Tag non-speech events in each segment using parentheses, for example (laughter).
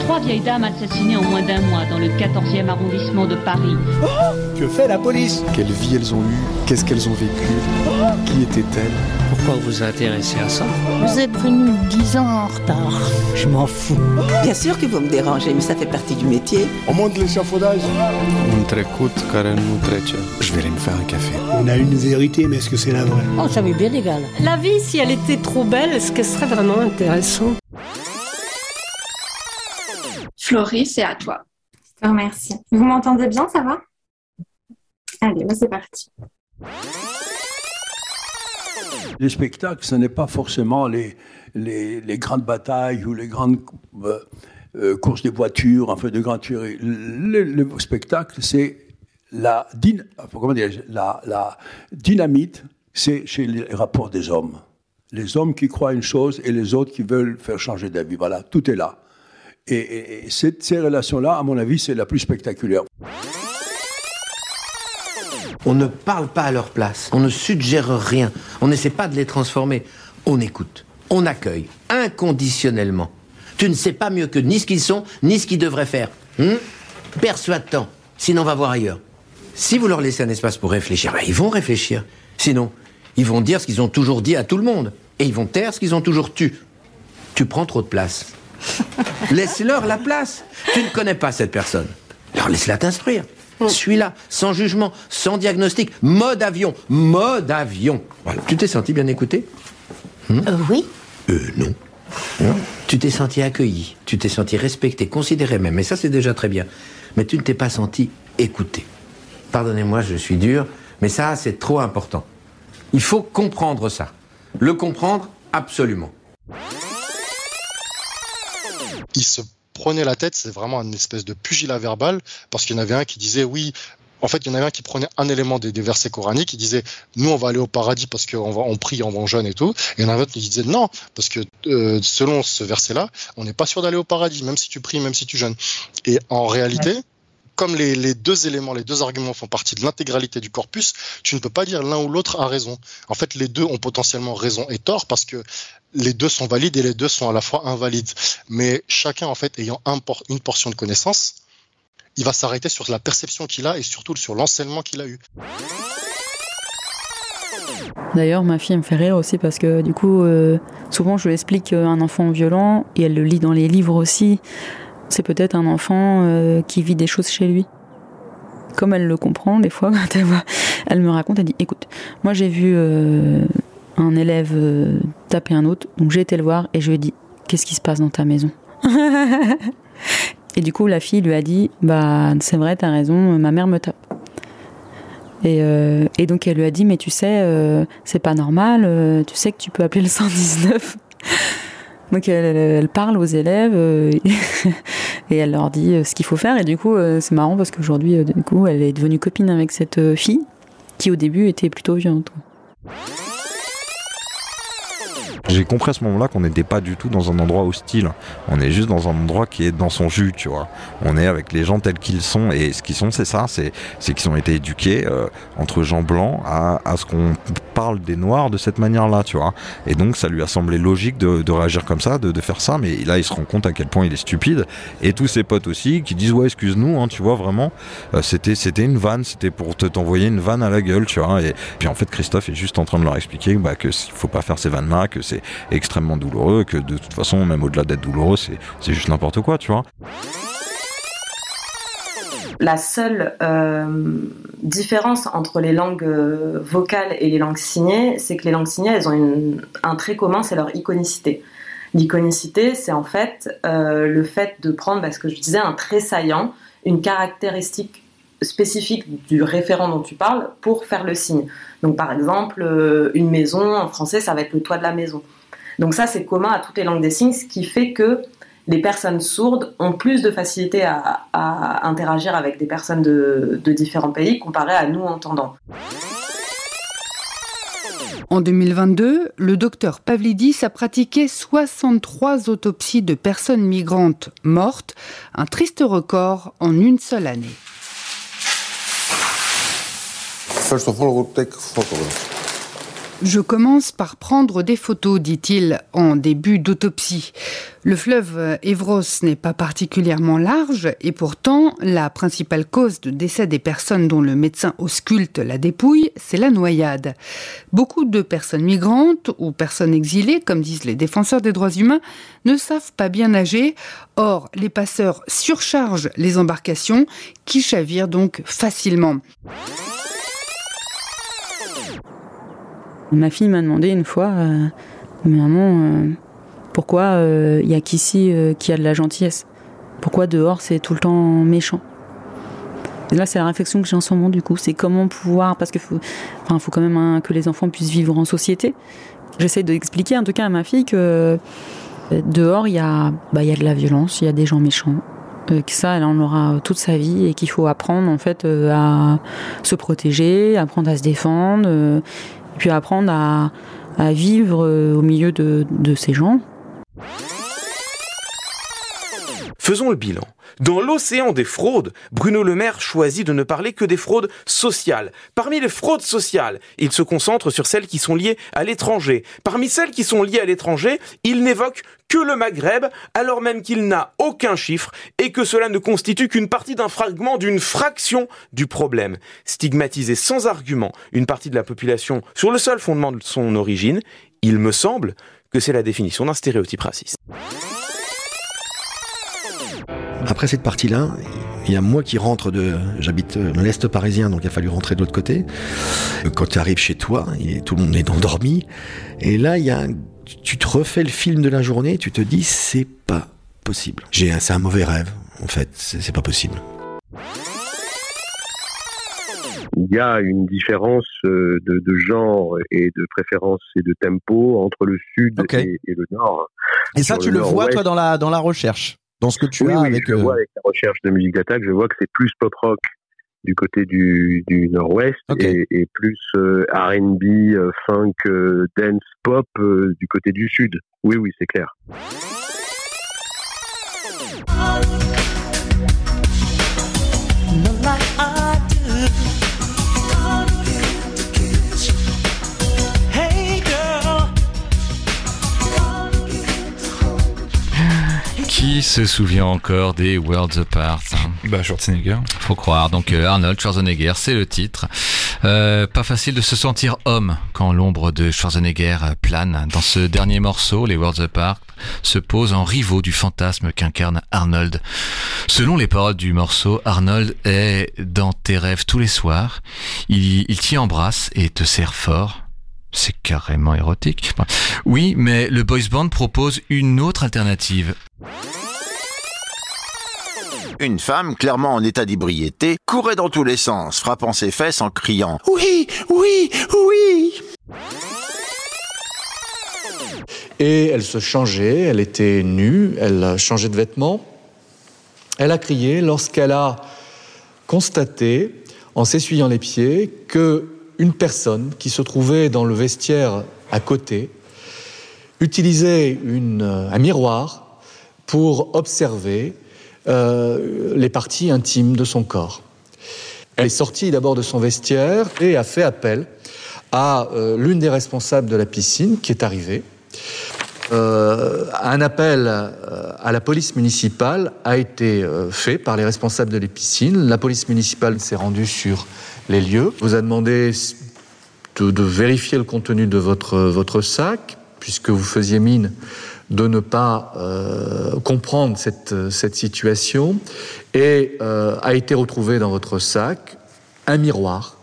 Trois vieilles dames assassinées en moins d'un mois dans le 14e arrondissement de Paris. Que fait la police? Quelle vie elles ont eue? Qu'est-ce qu'elles ont vécu? Qui étaient-elles Pourquoi vous vous intéressez à ça? Vous êtes venu dix ans en retard. Je m'en fous. Bien sûr que vous me dérangez, mais ça fait partie du métier. On monte l'échafaudage Un trecut care nu trece. Je vais aller me faire un café. On a une vérité, mais est-ce que c'est la vraie? Oh, ça m'est bien égal. La vie, si elle était trop belle, est-ce que ce serait vraiment intéressant Florie, c'est à toi. Je te remercie. Vous m'entendez bien, ça va? Allez, c'est parti. Les spectacles, ce n'est pas forcément les, les, les, grandes batailles ou les grandes euh, euh, courses des voitures, enfin de grandes tueries. Le, le spectacle, c'est la, din, comment dire, la, la dynamite, c'est chez les rapports des hommes. Les hommes qui croient une chose et les autres qui veulent faire changer d'avis. Voilà, tout est là. Et, et, et cette, ces relations-là, à mon avis, c'est la plus spectaculaire. On ne parle pas à leur place, on ne suggère rien, on n'essaie pas de les transformer. On écoute, on accueille, inconditionnellement. Tu ne sais pas mieux que ni ce qu'ils sont, ni ce qu'ils devraient faire. Hum? Persuade-t'en, sinon va voir ailleurs. Si vous leur laissez un espace pour réfléchir, ben ils vont réfléchir. Sinon, ils vont dire ce qu'ils ont toujours dit à tout le monde. Et ils vont taire ce qu'ils ont toujours tu. Tu prends trop de place. (laughs) Laisse-leur la place. Tu ne connais pas cette personne. Alors laisse-la t'instruire. Suis-la, sans jugement, sans diagnostic. Mode avion, mode avion. Voilà. Tu t'es senti bien écouté hum euh, Oui. Euh, non. non. Tu t'es senti accueilli, tu t'es senti respecté, considéré même. Et ça, c'est déjà très bien. Mais tu ne t'es pas senti écouté. Pardonnez-moi, je suis dur, mais ça, c'est trop important. Il faut comprendre ça. Le comprendre, absolument. Il se prenait la tête, c'est vraiment une espèce de pugilat verbal, parce qu'il y en avait un qui disait oui. En fait, il y en avait un qui prenait un élément des, versets coraniques, qui disait nous on va aller au paradis parce qu'on on prie, on va en jeûne et tout. Et il y en avait un autre qui disait non, parce que euh, selon ce verset-là, on n'est pas sûr d'aller au paradis, même si tu pries, même si tu jeûnes. Et en réalité, comme les, deux éléments, les deux arguments font partie de l'intégralité du corpus, tu ne peux pas dire l'un ou l'autre a raison. En fait, les deux ont potentiellement raison et tort parce que les deux sont valides et les deux sont à la fois invalides. Mais chacun, en fait, ayant une portion de connaissance, il va s'arrêter sur la perception qu'il a et surtout sur l'enseignement qu'il a eu. D'ailleurs, ma fille me fait rire aussi parce que du coup, euh, souvent je lui explique un enfant violent et elle le lit dans les livres aussi c'est peut-être un enfant euh, qui vit des choses chez lui. Comme elle le comprend, des fois, (laughs) quand elle, voit, elle me raconte, elle dit Écoute, moi j'ai vu euh, un élève euh, taper un autre, donc j'ai été le voir et je lui ai dit Qu'est-ce qui se passe dans ta maison? (laughs) Et du coup, la fille lui a dit Bah, c'est vrai, t'as raison, ma mère me tape. Et, donc elle lui a dit mais tu sais c'est pas normal tu sais que tu peux appeler le 119 donc elle, parle aux élèves euh, (laughs) et elle leur dit euh, ce qu'il faut faire. Et du coup, euh, c'est marrant parce qu'aujourd'hui, elle est devenue copine avec cette fille qui au début était plutôt violente. J'ai compris à ce moment-là qu'on n'était pas du tout dans un endroit hostile. On est juste dans un endroit qui est dans son jus, tu vois. On est avec les gens tels qu'ils sont. Et ce qu'ils sont, c'est ça. C'est qu'ils ont été éduqués euh, entre gens blancs à, ce qu'on parle des noirs de cette manière-là, tu vois. Et donc, ça lui a semblé logique de, réagir comme ça, de, faire ça. Mais là, il se rend compte à quel point il est stupide. Et tous ses potes aussi qui disent, ouais, excuse-nous, hein, tu vois, vraiment. Euh, c'était une vanne. C'était pour te t'envoyer une vanne à la gueule, tu vois. Et puis, en fait, Christophe est juste en train de leur expliquer bah, que faut pas faire ces vannes-là, que c'est extrêmement douloureux, que de toute façon, même au-delà d'être douloureux, c'est juste n'importe quoi, tu vois. La seule euh, différence entre les langues euh, vocales et les langues signées, c'est que les langues signées, elles ont un trait commun, c'est leur iconicité. L'iconicité, c'est en fait euh, le fait de prendre, parce que je disais, un trait saillant, une caractéristique spécifique du référent dont tu parles pour faire le signe. Donc par exemple, euh, une maison, en français, ça va être le toit de la maison. Donc ça, c'est commun à toutes les langues des signes, ce qui fait que les personnes sourdes ont plus de facilité à, interagir avec des personnes de, de différents pays comparé à nous entendants. En 2022, le docteur Pavlidis a pratiqué 63 autopsies de personnes migrantes mortes, un triste record en une seule année. Je commence par prendre des photos, dit-il en début d'autopsie. Le fleuve Evros n'est pas particulièrement large et pourtant la principale cause de décès des personnes dont le médecin ausculte la dépouille, c'est la noyade. Beaucoup de personnes migrantes ou personnes exilées, comme disent les défenseurs des droits humains, ne savent pas bien nager. Or, les passeurs surchargent les embarcations qui chavirent donc facilement. Ma fille m'a demandé une fois, euh, maman, euh, pourquoi il euh, y a qu'ici qui a de la gentillesse? Pourquoi dehors c'est tout le temps méchant? Là, c'est la réflexion que j'ai en ce moment, du coup. C'est comment pouvoir. Parce qu'il faut, enfin, faut quand même hein, que les enfants puissent vivre en société. J'essaie d'expliquer, en tout cas, à ma fille que dehors, il y, a, bah, de la violence, il y a des gens méchants. que ça, elle en aura toute sa vie et qu'il faut apprendre, en fait, à se protéger, apprendre à se défendre puis apprendre à, vivre euh, au milieu de, de ces gens. Faisons le bilan. Dans l'océan des fraudes, Bruno Le Maire choisit de ne parler que des fraudes sociales. Parmi les fraudes sociales, il se concentre sur celles qui sont liées à l'étranger. Parmi celles qui sont liées à l'étranger, il n'évoque que le Maghreb, alors même qu'il n'a aucun chiffre et que cela ne constitue qu'une partie d'un fragment, d'une fraction du problème. Stigmatiser sans argument une partie de la population sur le seul fondement de son origine, il me semble que c'est la définition d'un stéréotype raciste. Après cette partie-là, il y a moi qui rentre de. J'habite dans l'Est parisien, donc il a fallu rentrer de l'autre côté. Quand tu arrives chez toi, tout le monde est endormi. Et là, il y a tu te refais le film de la journée, tu te dis, c'est pas possible. J'ai, c'est un mauvais rêve, en fait, c'est pas possible. Il y a une différence euh, de, genre et de préférence et de tempo entre le sud et, le nord. Et ça, tu le vois, toi, dans la, dans la recherche? Dans ce que tu as avec, je vois euh, avec la recherche de musique d'attaque, je vois que c'est plus pop rock du côté du, du nord-ouest et, et, plus euh, R&B, euh, funk, dance, pop du côté du sud. Oui, oui, c'est clair. Qui se souvient encore des Worlds Apart hein Bah Schwarzenegger. Faut croire. Donc euh, Arnold Schwarzenegger, c'est le titre. Euh, pas facile de se sentir homme quand l'ombre de Schwarzenegger plane. Dans ce dernier morceau, les Worlds Apart se posent en rivaux du fantasme qu'incarne Arnold. Selon les paroles du morceau, Arnold est dans tes rêves tous les soirs. Il, il t'y embrasse et te serre fort. C'est carrément érotique. Oui, mais le boys band propose une autre alternative. Une femme, clairement en état d'ébriété, courait dans tous les sens, frappant ses fesses en criant ⁇ Oui, oui, oui !⁇ Et elle se changeait, elle était nue, elle changeait de vêtements. Elle a crié lorsqu'elle a constaté, en s'essuyant les pieds, que une personne qui se trouvait dans le vestiaire à côté utilisait un miroir pour observer euh, les parties intimes de son corps. Elle est sortie d'abord de son vestiaire et a fait appel à euh, l'une des responsables de la piscine qui est arrivée. Euh, un appel à la police municipale a été fait par les responsables de la piscine. La police municipale s'est rendue sur les lieux, vous a demandé de, vérifier le contenu de votre, votre sac, puisque vous faisiez mine de ne pas euh, comprendre cette, cette, situation, et euh, a été retrouvé dans votre sac un miroir.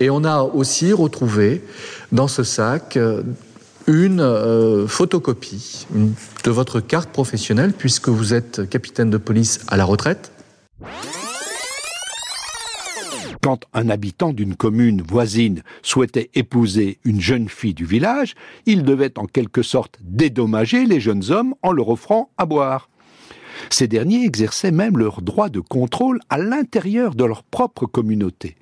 Et on a aussi retrouvé dans ce sac euh, une photocopie de votre carte professionnelle, puisque vous êtes capitaine de police à la retraite. Quand un habitant d'une commune voisine souhaitait épouser une jeune fille du village, il devait en quelque sorte dédommager les jeunes hommes en leur offrant à boire. Ces derniers exerçaient même leur droit de contrôle à l'intérieur de leur propre communauté.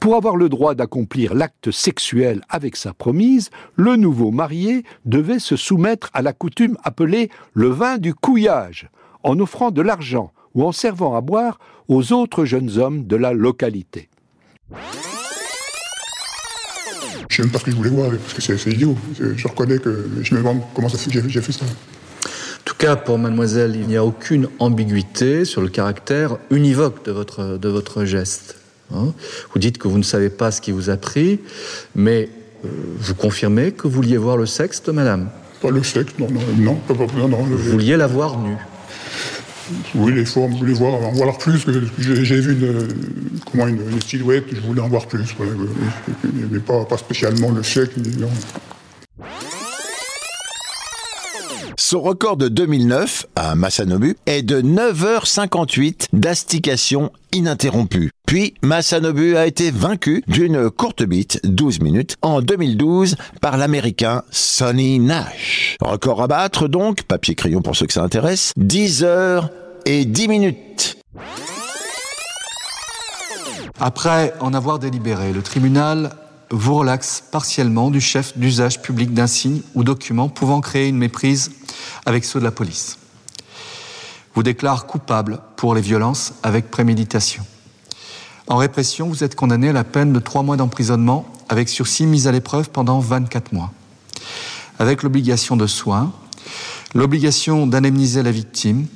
Pour avoir le droit d'accomplir l'acte sexuel avec sa promise, le nouveau marié devait se soumettre à la coutume appelée le vin du couillage, en offrant de l'argent ou en servant à boire aux autres jeunes hommes de la localité. sais même pas ce que je voulais voir, parce que c'est idiot. Je reconnais que je me demande comment ça fait que j'ai fait ça. En tout cas, pour mademoiselle, il n'y a aucune ambiguïté sur le caractère univoque de votre, de votre geste. Hein. vous dites que vous ne savez pas ce qui vous a pris, mais euh, vous confirmez que vous vouliez voir le sexe de madame? Pas le sexe, non, non, non, pas, pas, non, non Vous vouliez la voir nue oui, les formes, je voulais voir, en voir plus. J'ai vu une, comment, une, silhouette, je voulais en voir plus. Il n'y avait pas, pas spécialement le sexe. Non. Son record de 2009 à Masanobu est de 9h58 d'astication ininterrompue. Puis Masanobu a été vaincu d'une courte bite, 12 minutes, en 2012 par l'américain Sonny Nash. Record à battre donc, papier crayon pour ceux que ça intéresse, 10 heures et 10 minutes. Après en avoir délibéré, le tribunal vous relaxe partiellement du chef d'usage public d'un signe ou document pouvant créer une méprise avec ceux de la police. Vous déclare coupable pour les violences avec préméditation. En répression, vous êtes condamné à la peine de trois mois d'emprisonnement avec sursis mis à l'épreuve pendant 24 mois. Avec l'obligation de soins, l'obligation d'indemniser la victime,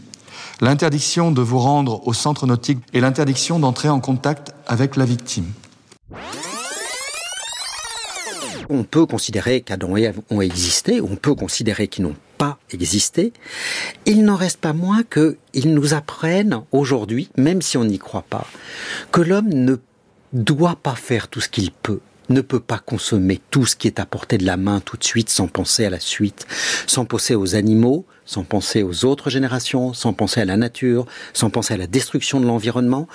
l'interdiction de vous rendre au centre nautique et l'interdiction d'entrer en contact avec la victime. On peut considérer qu'Adam et Ève ont existé, on peut considérer qu'ils n'ont pas existé. Il n'en reste pas moins qu'ils nous apprennent aujourd'hui, même si on n'y croit pas, que l'homme ne doit pas faire tout ce qu'il peut ne peut pas consommer tout ce qui est à portée de la main tout de suite sans penser à la suite, sans penser aux animaux, sans penser aux autres générations, sans penser à la nature, sans penser à la destruction de l'environnement.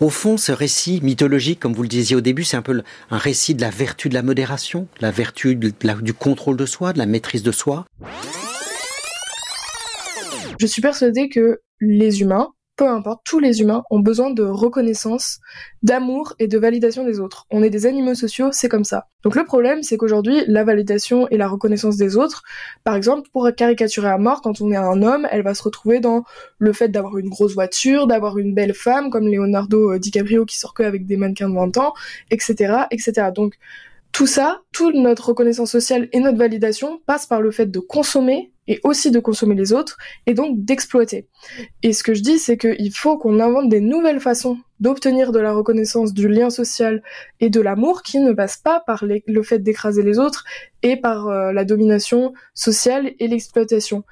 Au fond, ce récit mythologique, comme vous le disiez au début, c'est un peu un récit de la vertu de la modération, la vertu du contrôle de soi, de la maîtrise de soi. Je suis persuadée que les humains, peu importe, tous les humains ont besoin de reconnaissance, d'amour et de validation des autres. On est des animaux sociaux, c'est comme ça. Donc le problème, c'est qu'aujourd'hui, la validation et la reconnaissance des autres, par exemple, pour caricaturer à mort, quand on est un homme, elle va se retrouver dans le fait d'avoir une grosse voiture, d'avoir une belle femme, comme Leonardo euh, DiCaprio qui sort que avec des mannequins de 20 ans, etc., etc. Donc, tout ça, toute notre reconnaissance sociale et notre validation passe par le fait de consommer et aussi de consommer les autres et donc d'exploiter. Et ce que je dis, c'est qu'il faut qu'on invente des nouvelles façons d'obtenir de la reconnaissance, du lien social et de l'amour qui ne passent pas par le fait d'écraser les autres et par euh, la domination sociale et l'exploitation.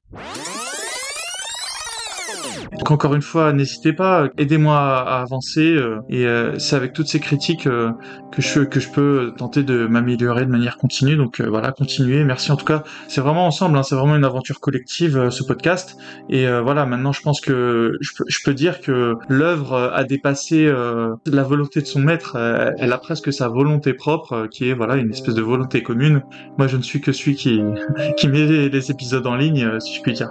Donc encore une fois, n'hésitez pas, aidez-moi à, avancer euh, et euh, c'est avec toutes ces critiques euh, que je que je peux tenter de m'améliorer de manière continue. Donc voilà, continuez. Merci en tout cas. C'est vraiment ensemble, hein, c'est vraiment une aventure collective ce podcast. Et voilà, maintenant je pense que je peux, je peux dire que l'œuvre a dépassé la volonté de son maître. elle a presque sa volonté propre, qui est voilà une espèce de volonté commune. Moi, je ne suis que celui qui (laughs) qui met les épisodes en ligne, si je puis dire.